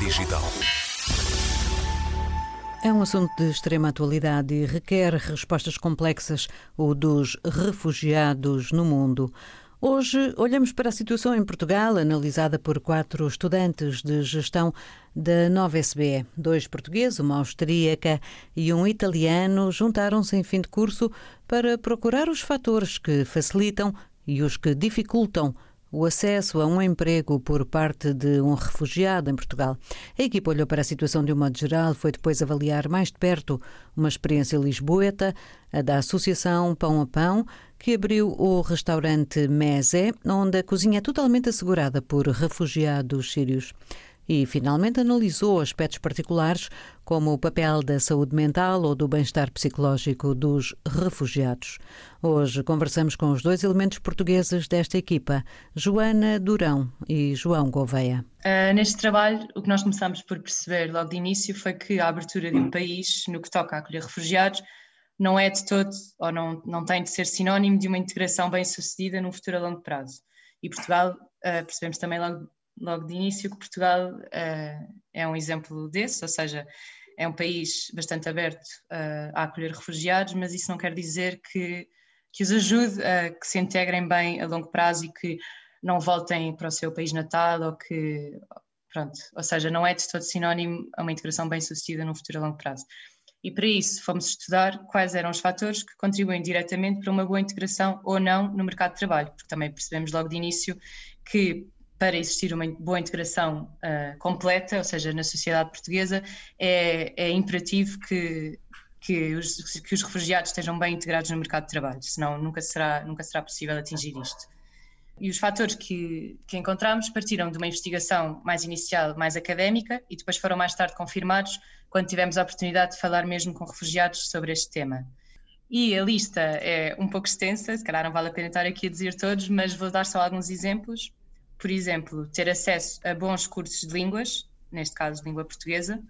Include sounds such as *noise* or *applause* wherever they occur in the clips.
Digital. É um assunto de extrema atualidade e requer respostas complexas, o dos refugiados no mundo. Hoje olhamos para a situação em Portugal, analisada por quatro estudantes de gestão da nova SBE. Dois portugueses, uma austríaca e um italiano, juntaram-se em fim de curso para procurar os fatores que facilitam e os que dificultam o acesso a um emprego por parte de um refugiado em Portugal. A equipa olhou para a situação de um modo geral, foi depois avaliar mais de perto uma experiência lisboeta, a da Associação Pão a Pão, que abriu o restaurante Mese, onde a cozinha é totalmente assegurada por refugiados sírios e, finalmente, analisou aspectos particulares, como o papel da saúde mental ou do bem-estar psicológico dos refugiados. Hoje conversamos com os dois elementos portugueses desta equipa, Joana Durão e João Gouveia. Uh, neste trabalho, o que nós começamos por perceber logo de início foi que a abertura de um país, no que toca a acolher refugiados, não é de todo, ou não, não tem de ser sinónimo de uma integração bem-sucedida num futuro a longo prazo. E Portugal, uh, percebemos também logo logo de início que Portugal uh, é um exemplo desse, ou seja, é um país bastante aberto uh, a acolher refugiados, mas isso não quer dizer que, que os ajude a que se integrem bem a longo prazo e que não voltem para o seu país natal ou que, pronto, ou seja, não é de todo sinónimo a uma integração bem sucedida num futuro a longo prazo. E para isso fomos estudar quais eram os fatores que contribuem diretamente para uma boa integração ou não no mercado de trabalho, porque também percebemos logo de início que para existir uma boa integração uh, completa, ou seja, na sociedade portuguesa, é, é imperativo que, que os, que os refugiados estejam bem integrados no mercado de trabalho, senão nunca será, nunca será possível atingir isto. E os fatores que, que encontramos partiram de uma investigação mais inicial, mais académica, e depois foram mais tarde confirmados quando tivemos a oportunidade de falar mesmo com refugiados sobre este tema. E a lista é um pouco extensa, se calhar não vale a pena estar aqui a dizer todos, mas vou dar só alguns exemplos por exemplo, ter acesso a bons cursos de línguas, neste caso língua portuguesa.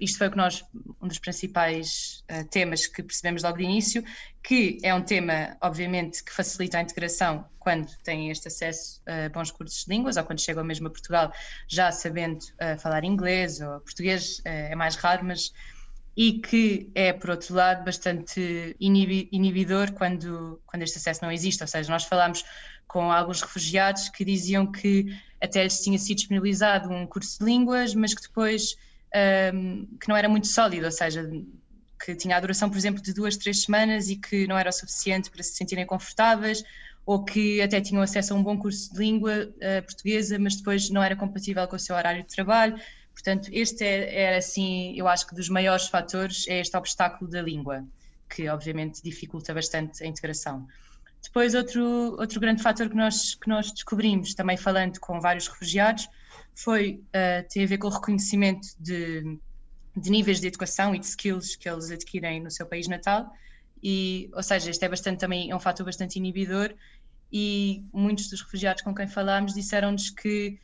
Isto foi o que nós, um dos principais uh, temas que percebemos logo de início, que é um tema, obviamente, que facilita a integração quando têm este acesso a bons cursos de línguas ou quando chegam mesmo a Portugal já sabendo uh, falar inglês ou português, uh, é mais raro, mas e que é, por outro lado, bastante inibidor quando, quando este acesso não existe. Ou seja, nós falamos com alguns refugiados que diziam que até lhes tinha sido disponibilizado um curso de línguas, mas que depois um, que não era muito sólido, ou seja, que tinha a duração, por exemplo, de duas, três semanas e que não era o suficiente para se sentirem confortáveis, ou que até tinham acesso a um bom curso de língua uh, portuguesa, mas depois não era compatível com o seu horário de trabalho. Portanto, este é, era, assim, eu acho que dos maiores fatores é este obstáculo da língua, que obviamente dificulta bastante a integração. Depois, outro, outro grande fator que nós, que nós descobrimos, também falando com vários refugiados, foi, uh, tem a ver com o reconhecimento de, de níveis de educação e de skills que eles adquirem no seu país natal. E, ou seja, este é bastante também é um fator bastante inibidor e muitos dos refugiados com quem falámos disseram-nos que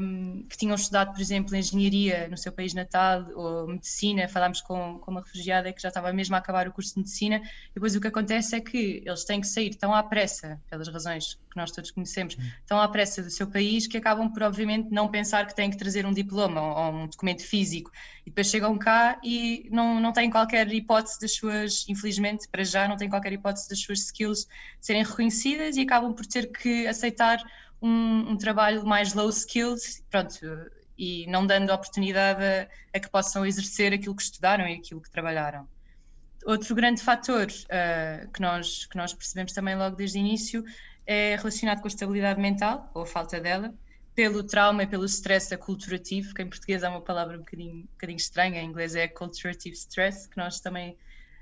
um, que tinham estudado, por exemplo, engenharia no seu país natal ou medicina. Falámos com, com uma refugiada que já estava mesmo a acabar o curso de medicina. E depois o que acontece é que eles têm que sair tão à pressa, pelas razões que nós todos conhecemos, tão à pressa do seu país que acabam por, obviamente, não pensar que têm que trazer um diploma ou, ou um documento físico. E depois chegam cá e não, não têm qualquer hipótese das suas, infelizmente, para já, não têm qualquer hipótese das suas skills serem reconhecidas e acabam por ter que aceitar um, um trabalho mais low skilled, pronto, e não dando oportunidade a, a, que possam exercer aquilo que estudaram e aquilo que trabalharam. Outro grande fator uh, que, nós, que nós percebemos também logo desde o início é relacionado com a estabilidade mental, ou a falta dela, pelo trauma e pelo stress aculturativo, que em português é uma palavra um bocadinho, um bocadinho estranha, em inglês é culturative stress, que nós também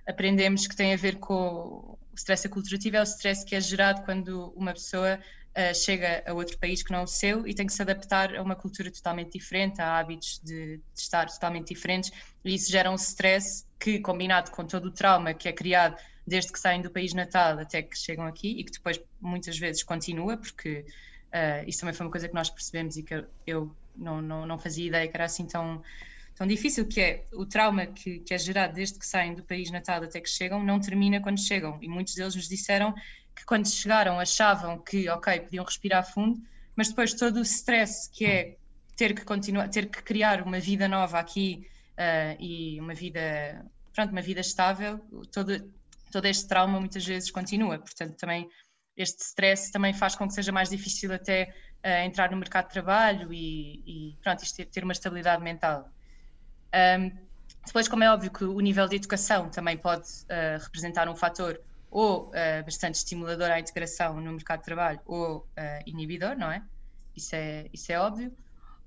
aprendemos que tem a ver com o stress aculturativo, é o stress que é gerado quando uma pessoa uh, chega a outro país que não é o seu e tem que se adaptar a uma cultura totalmente diferente, a hábitos de, de estar totalmente diferentes, e isso gera um stress que, combinado com todo o trauma que é criado desde que saem do país natal até que chegam aqui e que depois muitas vezes continua, porque uh, isso também foi uma coisa que nós percebemos e que eu não, não, não fazia ideia que era assim tão tão difícil que é o trauma que, que, é gerado desde que saem do país natal até que chegam não termina quando chegam. E muitos deles nos disseram que quando chegaram achavam que, ok, podiam respirar fundo, mas depois todo o stress que é ter que continuar, ter que criar uma vida nova aqui uh, e uma vida, pronto, uma vida estável, todo, todo este trauma muitas vezes continua. Portanto, também este stress também faz com que seja mais difícil até uh, entrar no mercado de trabalho e, e pronto, isto ter, ter uma estabilidade mental. Um, depois, como é óbvio que o nível de educação também pode uh, representar um fator ou uh, bastante estimulador à integração no mercado de trabalho ou inibidor, não é? Isso é, isso é óbvio.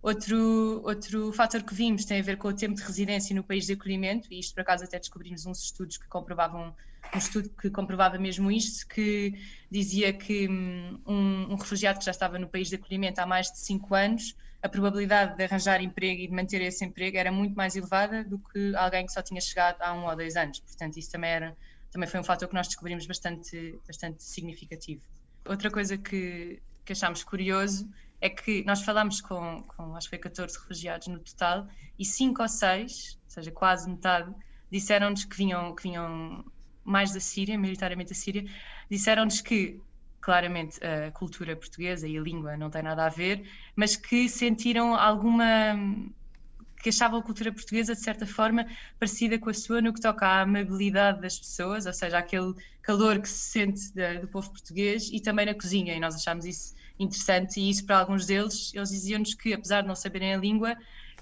Outro, outro fator que vimos tem a ver com o tempo de residência no país de acolhimento, e isto por acaso até descobrimos uns estudos que comprovavam, um estudo que comprovava mesmo isto, que dizia que hum, um, um refugiado que já estava no país de acolhimento há mais de cinco anos, a probabilidade de arranjar emprego e de manter esse emprego era muito mais elevada do que alguém que só tinha chegado há um ou dois anos. Portanto, isso também, era, também foi um fator que nós descobrimos bastante, bastante significativo. Outra coisa que, que achámos curioso é que nós falámos com, com, acho que foi 14 refugiados no total, e 5 ou 6, ou seja, quase metade, disseram-nos que vinham, que vinham mais da Síria, maioritariamente da Síria, disseram-nos que, claramente, a cultura portuguesa e a língua não têm nada a ver, mas que sentiram alguma. Que achavam a cultura portuguesa, de certa forma, parecida com a sua no que toca à amabilidade das pessoas, ou seja, aquele calor que se sente do povo português, e também na cozinha, e nós achámos isso interessante e isso para alguns deles, eles diziam-nos que apesar de não saberem a língua,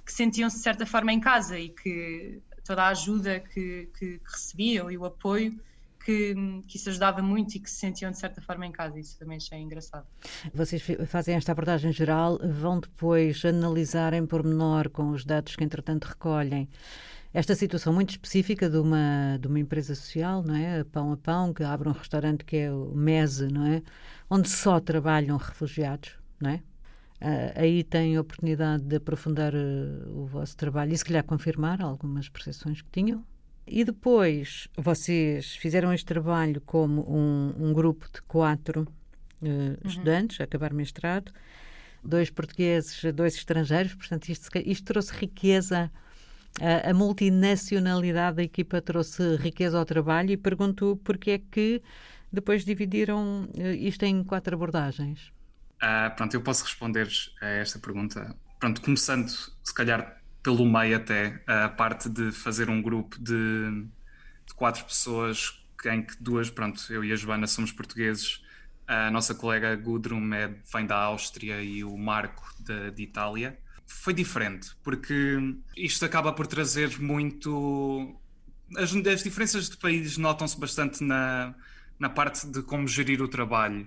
que sentiam-se de certa forma em casa e que toda a ajuda que, que, que recebiam e o apoio que, que, isso ajudava muito e que se sentiam de certa forma em casa. Isso também achei engraçado. Vocês fazem esta abordagem geral, vão depois analisar em pormenor com os dados que entretanto recolhem esta situação muito específica de uma, de uma empresa social, não é? Pão a Pão, que abre um restaurante que é o MESE, não é? Onde só trabalham refugiados, não é? Uh, aí tem a oportunidade de aprofundar uh, o vosso trabalho e se calhar confirmar algumas percepções que tinham. E depois vocês fizeram este trabalho como um, um grupo de quatro uh, uhum. estudantes, a acabar mestrado, dois portugueses, dois estrangeiros, portanto isto, isto trouxe riqueza a, a, multinacionalidade da equipa trouxe riqueza ao trabalho e pergunto porque é que depois dividiram eh, isto em quatro abordagens. Ah, pronto, eu posso responder a esta pergunta. Pronto, começando se calhar pelo meio até, a parte de fazer um grupo de, de quatro pessoas em que duas, pronto, eu e a Joana somos portugueses, a nossa colega Gudrun é, vem da Áustria e o Marco de, de Itália foi diferente, porque isto acaba por trazer muito. As, as diferenças de países notam-se bastante na, na parte de como gerir o trabalho.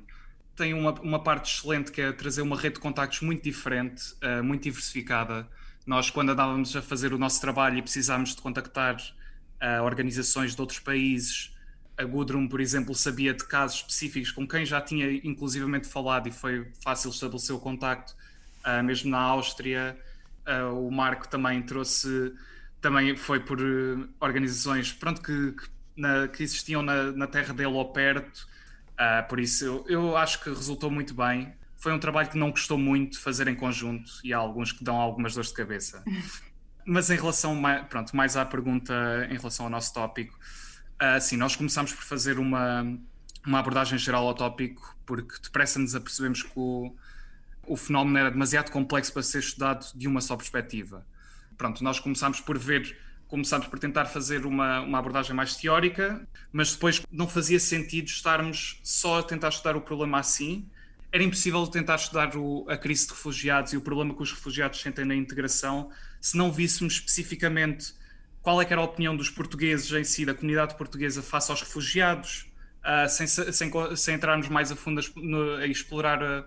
Tem uma, uma parte excelente que é trazer uma rede de contactos muito diferente, uh, muito diversificada. Nós, quando andávamos a fazer o nosso trabalho e precisámos de contactar uh, organizações de outros países, a Gudrun, por exemplo, sabia de casos específicos com quem já tinha inclusivamente falado e foi fácil estabelecer o contacto Uh, mesmo na Áustria, uh, o Marco também trouxe, também foi por organizações pronto, que, que, na, que existiam na, na, terra dele ou perto, por isso eu, eu, acho que resultou muito bem. Foi um trabalho que não custou muito fazer em conjunto e há alguns que dão algumas dores de cabeça. *laughs* Mas em relação pronto, mais à pergunta em relação ao nosso tópico, sim, nós começamos por fazer uma, uma abordagem geral ao tópico porque depressa nos apercebemos que o, o fenómeno era demasiado complexo para ser estudado de uma só perspectiva. Pronto, nós começámos por ver, começámos por tentar fazer uma, uma abordagem mais teórica, mas depois não fazia sentido estarmos só a tentar estudar o problema assim. Era impossível tentar estudar o, a crise de refugiados e o problema que os refugiados sentem na integração se não víssemos especificamente qual é era a opinião dos portugueses em si, da comunidade portuguesa face aos refugiados, uh, sem, sem, sem, entrarmos mais a fundo a, no, a explorar a,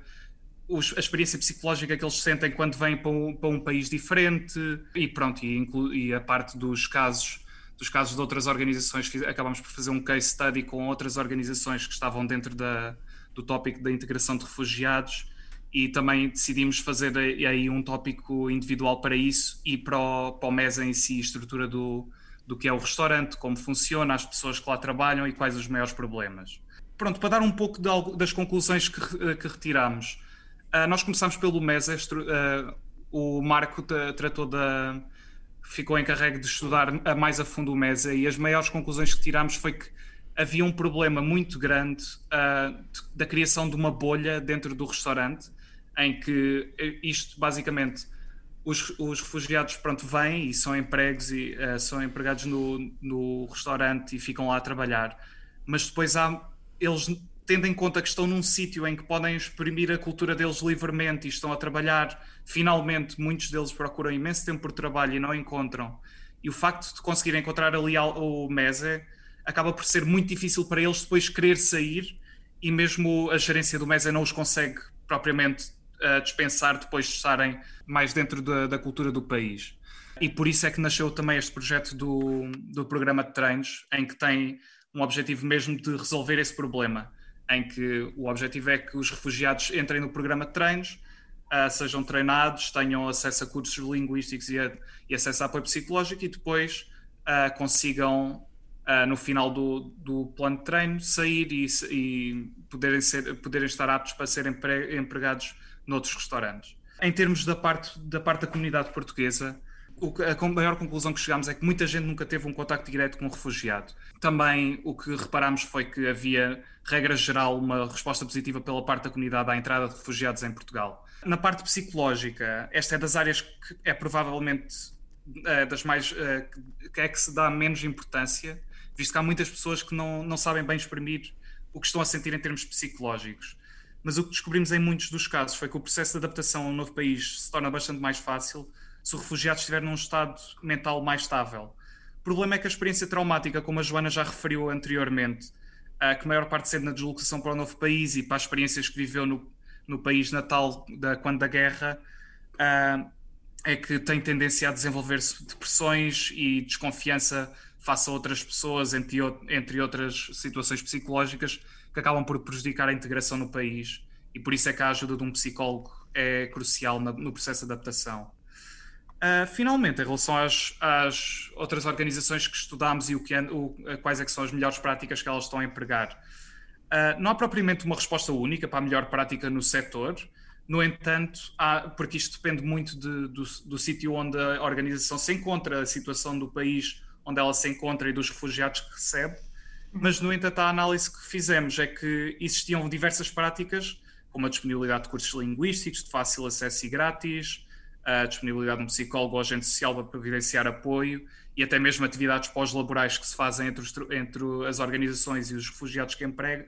os, a experiência psicológica que eles sentem quando vêm para um, para um país diferente e pronto, e, inclu, e, a parte dos casos dos casos de outras organizações, acabamos por fazer um case study com outras organizações que estavam dentro da, do tópico da integração de refugiados e também decidimos fazer aí um tópico individual para isso e para o, para o MESA em si, estrutura do, do que é o restaurante, como funciona, as pessoas que lá trabalham e quais os maiores problemas. Pronto, para dar um pouco de, das conclusões que, que retiramos. Uh, nós começamos pelo MES, uh, o Marco tratou da. ficou encarregue de estudar mais a fundo o MESA e as maiores conclusões que tiramos foi que havia um problema muito grande uh, da criação de uma bolha dentro do restaurante, em que isto basicamente os, os refugiados pronto, vêm e são empregos e uh, são empregados no, no restaurante e ficam lá a trabalhar, mas depois há, eles tendo em conta que estão num sítio em que podem exprimir a cultura deles livremente e estão a trabalhar, finalmente muitos deles procuram imenso tempo por trabalho e não encontram. E o facto de conseguir encontrar ali o MESE acaba por ser muito difícil para eles depois querer sair e mesmo a gerência do MESE não os consegue propriamente uh, dispensar depois de estarem mais dentro da, da, cultura do país. E por isso é que nasceu também este projeto do, do programa de treinos, em que tem um objetivo mesmo de resolver esse problema, em que o objetivo é que os refugiados entrem no programa de treinos, uh, sejam treinados, tenham acesso a cursos linguísticos e, a, e acesso a apoio psicológico e depois uh, consigam Uh, no final do, do plano de treino, sair e, e, poderem, ser, poderem estar aptos para serem empregados noutros restaurantes. Em termos da parte da, parte da comunidade portuguesa, a maior conclusão que chegámos é que muita gente nunca teve um contacto direto com um refugiado. Também o que reparámos foi que havia, regra geral, uma resposta positiva pela parte da comunidade à entrada de refugiados em Portugal. Na parte psicológica, esta é das áreas que é provavelmente é, das mais é, que é que se dá menos importância, visto que há muitas pessoas que não, não sabem bem exprimir o que estão a sentir em termos psicológicos. Mas o que descobrimos em muitos dos casos foi que o processo de adaptação a um novo país se torna bastante mais fácil se o refugiado estiver num estado mental mais estável. O problema é que a experiência traumática, como a Joana já referiu anteriormente, uh, que a maior parte sendo na deslocação para o novo país e para as experiências que viveu no, no país natal da, quando da guerra, é que tem tendência a desenvolver-se depressões e desconfiança face a outras pessoas, entre, entre outras situações psicológicas, que acabam por prejudicar a integração no país. E por isso é que a ajuda de um psicólogo é crucial no processo de adaptação. Uh, finalmente, em relação às, às, outras organizações que estudámos e o que, o, quais é que são as melhores práticas que elas estão a empregar, uh, não há propriamente uma resposta única para a melhor prática no setor, no entanto, há, porque isto depende muito de, do, do sítio onde a organização se encontra, a situação do país onde ela se encontra e dos refugiados que recebe, mas no entanto a análise que fizemos é que existiam diversas práticas, como a disponibilidade de cursos linguísticos de fácil acesso e grátis, a disponibilidade de um psicólogo ou agente social para providenciar apoio e até mesmo atividades pós-laborais que se fazem entre, os, entre, as organizações e os refugiados que empregam,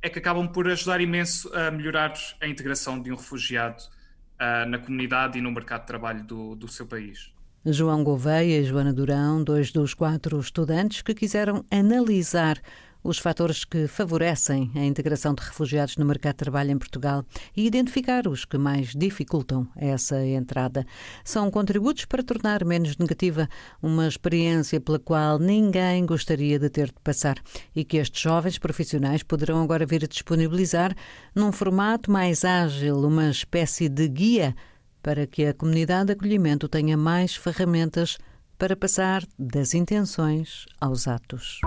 é que acabam por ajudar imenso a melhorar a integração de um refugiado uh, na comunidade e no mercado de trabalho do, do seu país. João Gouveia e Joana Durão, dois dos quatro estudantes que quiseram analisar os fatores que favorecem a integração de refugiados no mercado de trabalho em Portugal e identificar os que mais dificultam essa entrada. São contributos para tornar menos negativa uma experiência pela qual ninguém gostaria de ter de passar e que estes jovens profissionais poderão agora vir a disponibilizar num formato mais ágil, uma espécie de guia para que a comunidade de acolhimento tenha mais ferramentas para passar das intenções aos atos.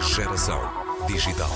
Geração Digital.